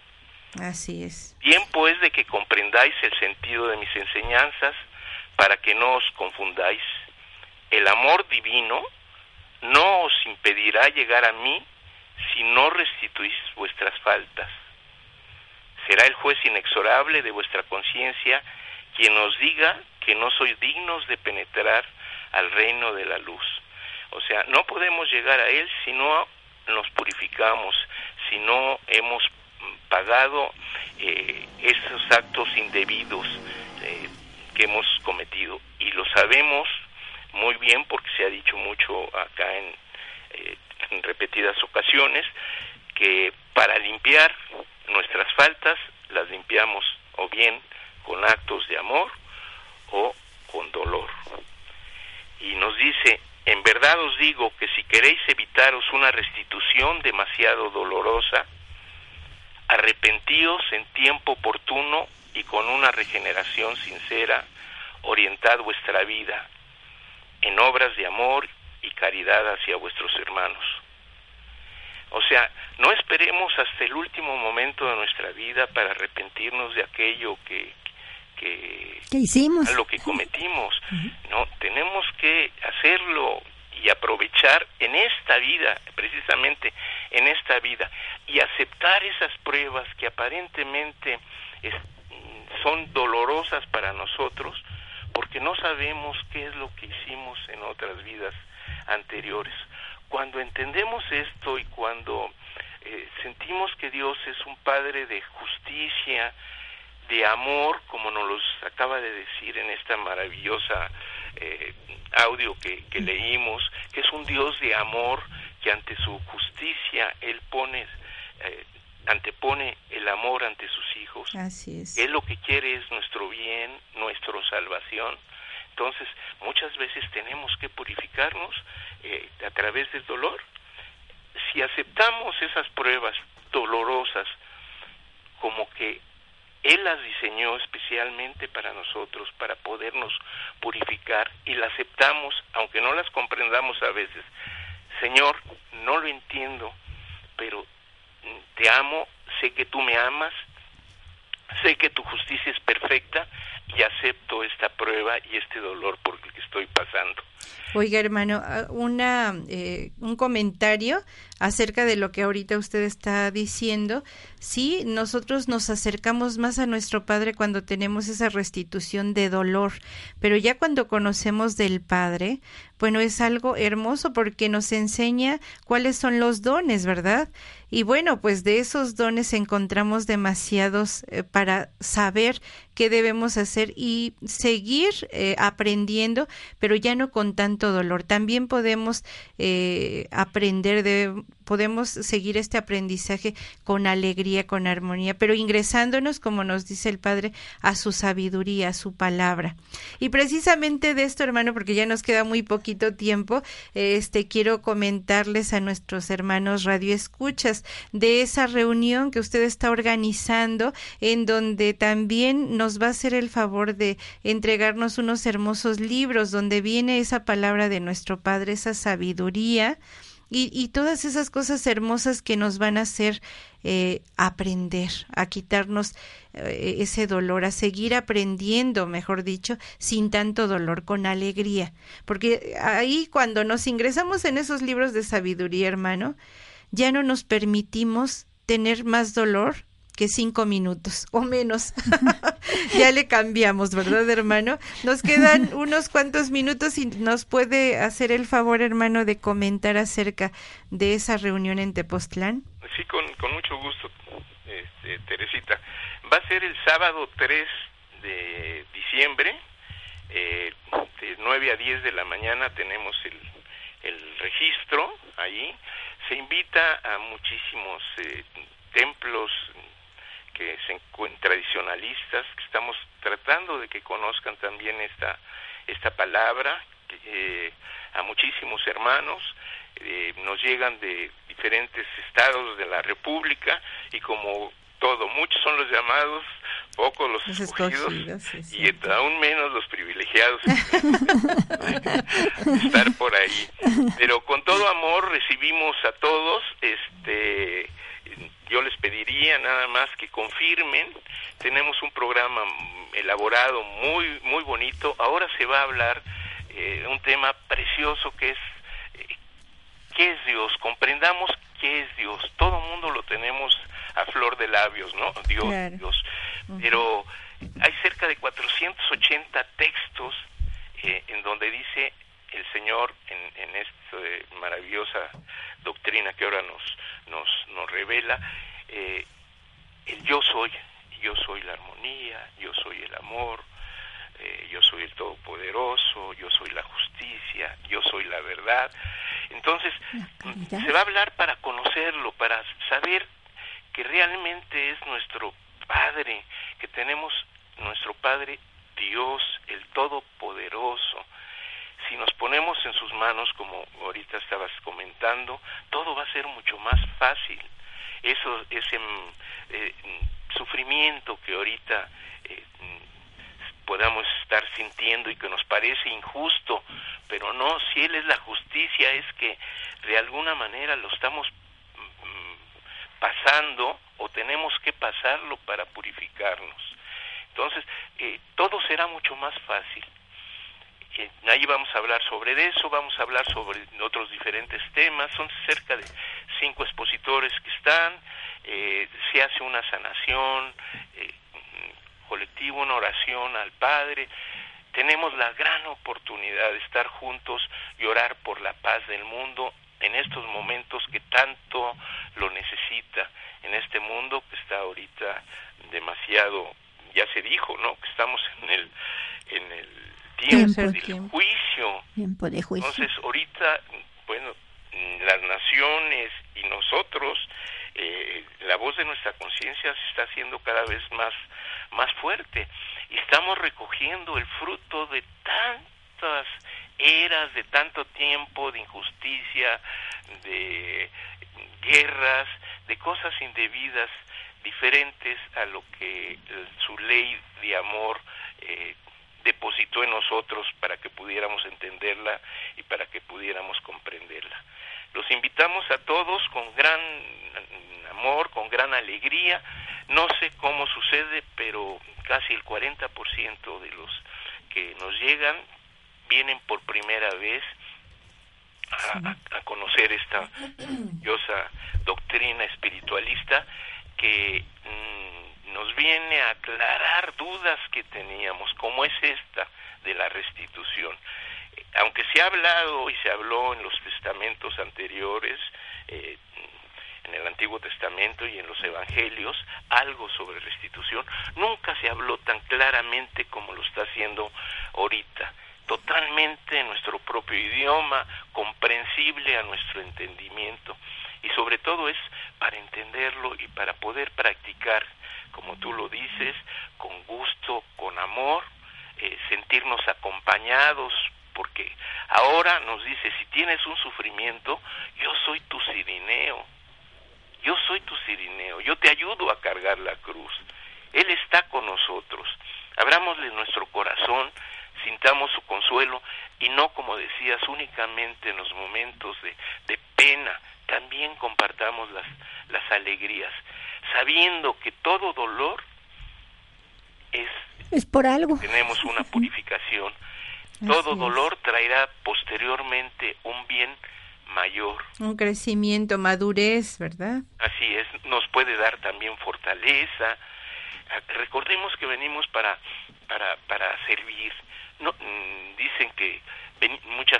Así es. Tiempo es de que comprendáis el sentido de mis enseñanzas para que no os confundáis. El amor divino no os impedirá llegar a mí si no restituís vuestras faltas. Será el juez inexorable de vuestra conciencia quien os diga que no sois dignos de penetrar al reino de la luz. O sea, no podemos llegar a él si no nos purificamos, si no hemos pagado eh, esos actos indebidos eh, que hemos cometido y lo sabemos muy bien porque se ha dicho mucho acá eh, en repetidas ocasiones que para limpiar nuestras faltas las limpiamos o bien con actos de amor o con dolor. Y nos dice, en verdad os digo que si queréis evitaros una restitución demasiado dolorosa, arrepentíos en tiempo oportuno y con una regeneración sincera, orientad vuestra vida en obras de amor y caridad hacia vuestros hermanos. O sea, no esperemos hasta el último momento de nuestra vida para arrepentirnos de aquello que, que, hicimos? A lo que cometimos. No, tenemos que hacerlo y aprovechar en esta vida, precisamente en esta vida, y aceptar esas pruebas que aparentemente son dolorosas para nosotros, porque no sabemos qué es lo que hicimos en otras vidas anteriores. Cuando entendemos esto y cuando eh, sentimos que Dios es un Padre de justicia, de amor, como nos los acaba de decir en esta maravillosa eh, audio que, leímos, que es un Dios de amor que ante su justicia Él pone, eh, antepone el amor ante sus hijos. Así es. Él lo que quiere es nuestro bien, nuestra salvación. Entonces, muchas veces tenemos que purificarnos eh, a través del dolor. Si aceptamos esas pruebas dolorosas como que Él las diseñó especialmente para nosotros, para podernos purificar, y las aceptamos, aunque no las comprendamos a veces. Señor, no lo entiendo, pero te amo, sé que tú me amas, sé que tu justicia es perfecta y acepto esta prueba y este dolor por el que estoy pasando. Oiga, hermano, ah, una, eh, un comentario acerca de lo que ahorita usted está diciendo. Sí, nosotros nos acercamos más a nuestro Padre cuando tenemos esa restitución de dolor, pero ya cuando conocemos del Padre, bueno, es algo hermoso porque nos enseña cuáles son los dones, ¿verdad? Y bueno, pues de esos dones encontramos demasiados eh, para saber qué debemos hacer y seguir eh, aprendiendo, pero ya no con tanto dolor. También podemos eh, aprender de podemos seguir este aprendizaje con alegría, con armonía, pero ingresándonos, como nos dice el Padre, a su sabiduría, a su palabra. Y precisamente de esto, hermano, porque ya nos queda muy poquito tiempo, este quiero comentarles a nuestros hermanos radioescuchas de esa reunión que usted está organizando, en donde también nos va a hacer el favor de entregarnos unos hermosos libros donde viene esa palabra de nuestro Padre, esa sabiduría y, y todas esas cosas hermosas que nos van a hacer eh, aprender, a quitarnos eh, ese dolor, a seguir aprendiendo, mejor dicho, sin tanto dolor, con alegría. Porque ahí cuando nos ingresamos en esos libros de sabiduría, hermano, ya no nos permitimos tener más dolor que cinco minutos o menos. *laughs* *laughs* ya le cambiamos, ¿verdad, hermano? Nos quedan *laughs* unos cuantos minutos y nos puede hacer el favor, hermano, de comentar acerca de esa reunión en Tepoztlán. Sí, con, mucho gusto, este, Teresita. Va a ser el sábado 3 de diciembre, eh, de 9 a 10 de la mañana tenemos el, el registro ahí. Se invita a muchísimos eh, templos, que se encuentran tradicionalistas, que estamos tratando de que conozcan también esta, esta palabra, eh, a muchísimos hermanos, eh, nos llegan de diferentes estados de la República y como todo, muchos son los llamados, pocos los, escogidos, y aún menos los privilegiados *laughs* *laughs* estar por ahí. Pero con todo amor recibimos a todos, este yo les pediría nada más que confirmen. Tenemos un programa elaborado muy muy bonito. Ahora se va a hablar eh, un tema precioso que es eh, qué es Dios. Comprendamos qué es Dios. Todo mundo lo tenemos a flor de labios, ¿no? Dios, Dios. Pero hay cerca de 480 textos eh, en donde dice el Señor en, en esta maravillosa doctrina que ahora nos, nos, nos revela, eh, el yo soy, yo soy la armonía, yo soy el amor, eh, yo soy el todopoderoso, yo soy la justicia, yo soy la verdad. Entonces, se va a hablar para conocerlo, para saber que realmente es nuestro Padre, que tenemos nuestro Padre Dios, el Todopoderoso, si nos ponemos en sus manos, como ahorita estabas comentando, todo va a ser mucho más fácil. Eso, ese eh, sufrimiento que ahorita eh, podamos estar sintiendo y que nos parece injusto, pero no, si Él es la justicia, es que de alguna manera lo estamos mm, pasando o tenemos que pasarlo para purificarnos. Entonces, eh, todo será mucho más fácil. Eh, ahí vamos a hablar sobre eso, vamos a hablar sobre otros diferentes temas, son cerca de cinco expositores que están, eh, se hace una sanación eh, colectiva, una oración al Padre, tenemos la gran oportunidad de estar juntos y orar por la paz del mundo en estos momentos que tanto lo necesita, en este mundo que está ahorita demasiado, ya se dijo, ¿no? Que estamos en el, en el tiempo, del juicio. de juicio. Entonces, ahorita, bueno, las naciones y nosotros, eh, la voz de nuestra conciencia se está haciendo cada vez más, más fuerte. Y estamos recogiendo el fruto de tantas eras, de tanto tiempo de injusticia, de guerras, de cosas indebidas diferentes a lo que su ley de amor eh, depositó en nosotros para que pudiéramos entenderla y para que pudiéramos comprenderla. Los invitamos a todos con gran amor, con gran alegría. No sé cómo sucede, pero casi el 40% de los que nos llegan vienen por primera vez a, conocer esta *clears throat* doctrina espiritualista que nos viene a aclarar dudas que teníamos, como es esta de la restitución. Aunque se ha hablado y se habló en los testamentos anteriores, eh, en el Antiguo Testamento y en los Evangelios, algo sobre restitución, nunca se habló tan claramente como lo está haciendo ahorita totalmente en nuestro propio idioma, comprensible a nuestro entendimiento y sobre todo es para entenderlo y para poder practicar como tú lo dices, con gusto, con amor, eh, sentirnos acompañados, porque ahora nos dice, si tienes un sufrimiento, yo soy tu sirineo, yo soy tu sirineo, yo te ayudo a cargar la cruz, Él está con nosotros, abramosle nuestro corazón, sintamos su consuelo y no, como decías, únicamente en los momentos de, de pena, también compartamos las, las alegrías sabiendo que todo dolor es, es por algo. Tenemos una *laughs* purificación. todo dolor traerá posteriormente un bien mayor. Un crecimiento, madurez, ¿verdad? Así es, nos puede dar también fortaleza. Recordemos que venimos para, para, para servir. No, mm, mucha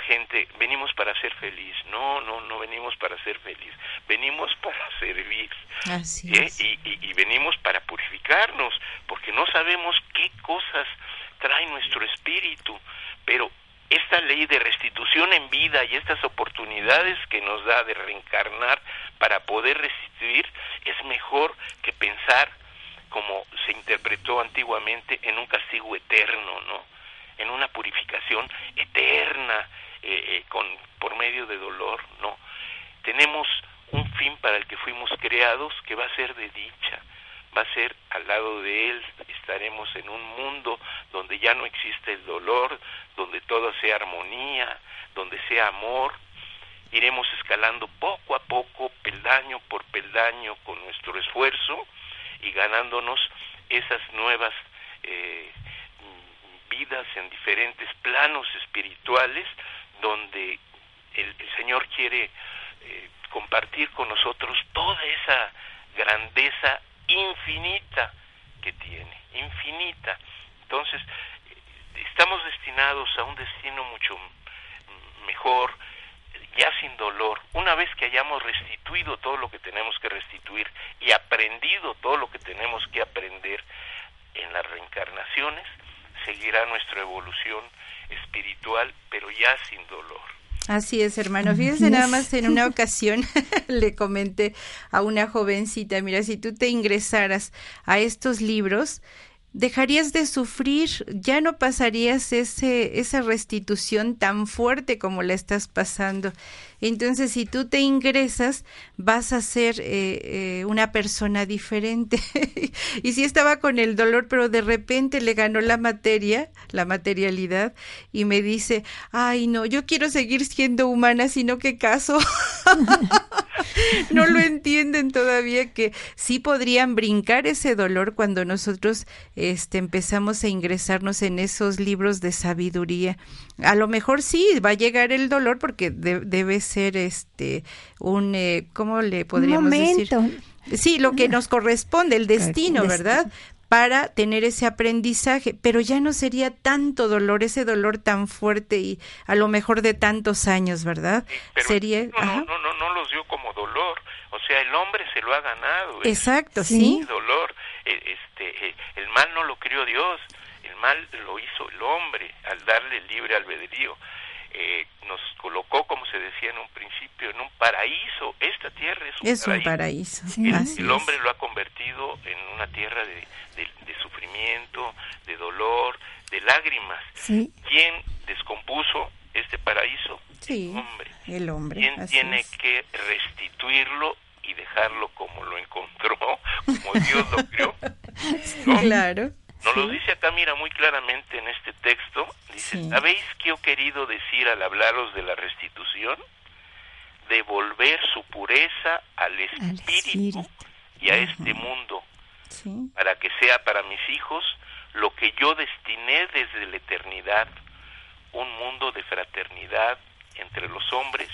gente, venimos para ser feliz. No, no, no venimos para ser feliz. Venimos para *laughs* servir. Así ¿eh? y, y, venimos para purificarnos, porque no sabemos qué cosas trae nuestro espíritu. Pero esta ley de restitución en vida y estas oportunidades que nos da de reencarnar para poder restituir es mejor que pensar como se interpretó antiguamente en un castigo eterno, ¿no? en una purificación con por medio de dolor no tenemos un fin para el que fuimos creados que va a ser de dicha va a ser al lado de él. Estaremos en un mundo donde ya no existe el dolor donde todo sea armonía donde sea amor. Iremos escalando poco a poco peldaño por peldaño con nuestro esfuerzo y ganándonos esas nuevas eh, vidas en diferentes planos espirituales donde el, Señor quiere eh, compartir con nosotros toda esa grandeza infinita que tiene, infinita. Entonces, estamos destinados a un destino mucho mejor, ya sin dolor. Una vez que hayamos restituido todo lo que tenemos que restituir y aprendido todo lo que tenemos que aprender en las reencarnaciones, seguirá nuestra evolución espiritual, pero ya sin dolor. Así es, hermano. Fíjese nada más en una *laughs* ocasión *laughs* le comenté a una jovencita, mira, si tú te ingresaras a estos libros, dejarías de sufrir, ya no pasarías ese, esa restitución tan fuerte como la estás pasando. Entonces, si tú te ingresas, vas a ser eh, eh, una persona diferente. *laughs* y si estaba con el dolor, pero de repente le ganó la materia, la materialidad, y me dice, ay, no, yo quiero seguir siendo humana, sino que caso. *laughs* *laughs* no lo entienden todavía que sí podrían brincar ese dolor cuando nosotros este, empezamos a ingresarnos en esos libros de sabiduría. A lo mejor sí va a llegar el dolor porque debe ser este un eh, ¿cómo le podríamos decir? Sí, lo que nos corresponde, el destino, ¿verdad? Para tener ese aprendizaje, pero ya no sería tanto dolor, ese dolor tan fuerte y a lo mejor de tantos años, ¿verdad? sería no, no, no, no, los dio como dolor, o sea, el hombre se lo ha ganado. Exacto, sí. Dolor, e, este, e, el mal no lo crió Dios, el mal lo hizo el hombre al darle libre albedrío. Eh, nos colocó, como se decía en un principio, en un paraíso. Esta tierra es un paraíso. el, hombre lo ha convertido en una tierra de, sufrimiento, de dolor, de lágrimas. ¿Quién descompuso este paraíso? el hombre. El hombre. ¿Quién tiene que restituirlo y dejarlo como lo encontró, *laughs* como Dios lo creó? *laughs* Claro. Nos lo dice acá, mira, muy claramente en este texto. Dice, ¿sabéis qué he querido decir al hablaros de la restitución? Devolver su pureza al espíritu, y a este mundo, para que sea para mis hijos lo que yo destiné desde la eternidad, un mundo de fraternidad entre los hombres,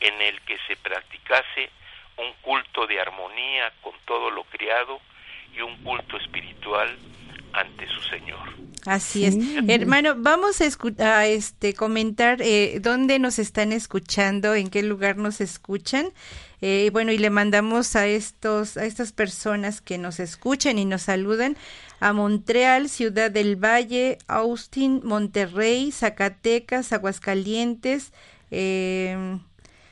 en el que se practicase un culto de armonía con todo lo criado y un culto espiritual ante su Señor. Así es. Hermano, vamos a, este, comentar eh, dónde nos están escuchando, en qué lugar nos escuchan. Eh, bueno, y le mandamos a, estos, a estas personas que nos escuchan y nos saludan a Montreal, Ciudad del Valle, Austin, Monterrey, Zacatecas, Aguascalientes, eh,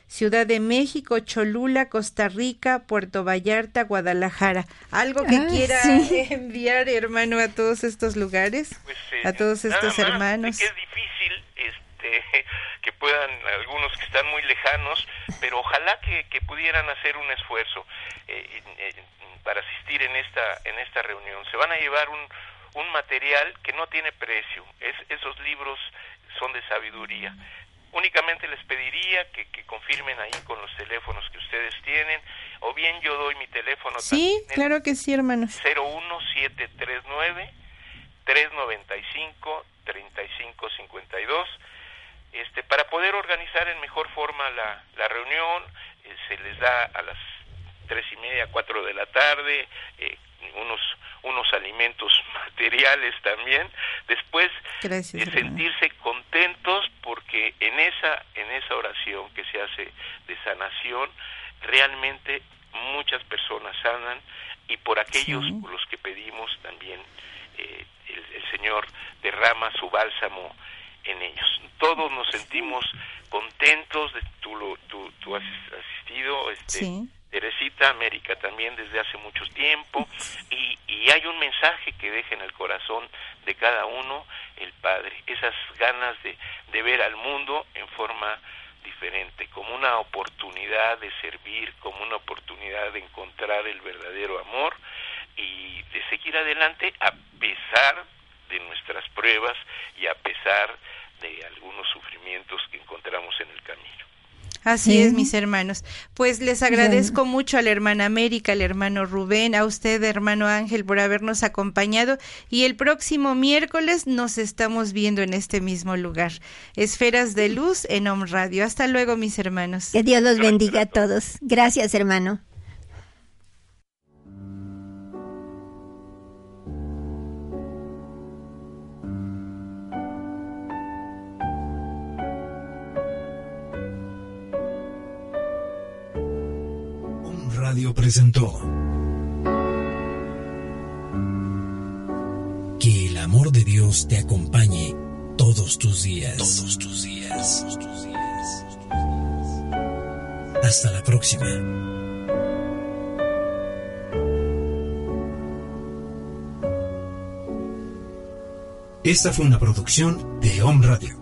Ciudad de México, Cholula, Costa Rica, Puerto Vallarta, Guadalajara. ¿Algo que ah, quiera *laughs* enviar, hermano, a todos estos lugares? Pues, a todos estos hermanos. que es difícil este, *laughs* que puedan, algunos que están muy lejanos, pero ojalá que, pudieran hacer un esfuerzo eh, para asistir en esta, en esta reunión. Se van a llevar un, un material que no tiene precio. Es, esos libros son de sabiduría únicamente les pediría que, que, confirmen ahí con los teléfonos que ustedes tienen, o bien yo doy mi teléfono. Sí, claro que sí, hermano. 01739 395 3552 este para poder organizar en mejor forma la, la reunión eh, se les da a las tres y media cuatro de la tarde eh, unos unos alimentos *laughs* materiales también después de sentirse contentos porque en esa en esa oración que se hace de sanación realmente muchas personas sanan y por aquellos por los que pedimos también eh, el, Señor derrama su bálsamo en ellos. Todos nos sentimos contentos, de, tú, lo, tú, has asistido, este, América también desde hace mucho tiempo. Y, y, hay un mensaje que deja en el corazón de cada uno el Padre, esas ganas de, de ver al mundo en forma diferente, como una oportunidad de servir, como una oportunidad de encontrar el verdadero amor y de seguir adelante a pesar de nuestras pruebas y a pesar de algunos sufrimientos que encontramos en el camino. Así es, mis hermanos. Pues les agradezco mucho a la hermana América, al hermano Rubén, a usted, hermano Ángel, por habernos acompañado. Y el próximo miércoles nos estamos viendo en este mismo lugar. Esferas de Luz en Om Radio. Hasta luego, mis hermanos. Que Dios los bendiga a todos. Gracias, hermano. Radio presentó Que el amor de Dios te acompañe todos tus días. Todos tus días. Todos tus días. Hasta la próxima. Esta fue una producción de Home Radio.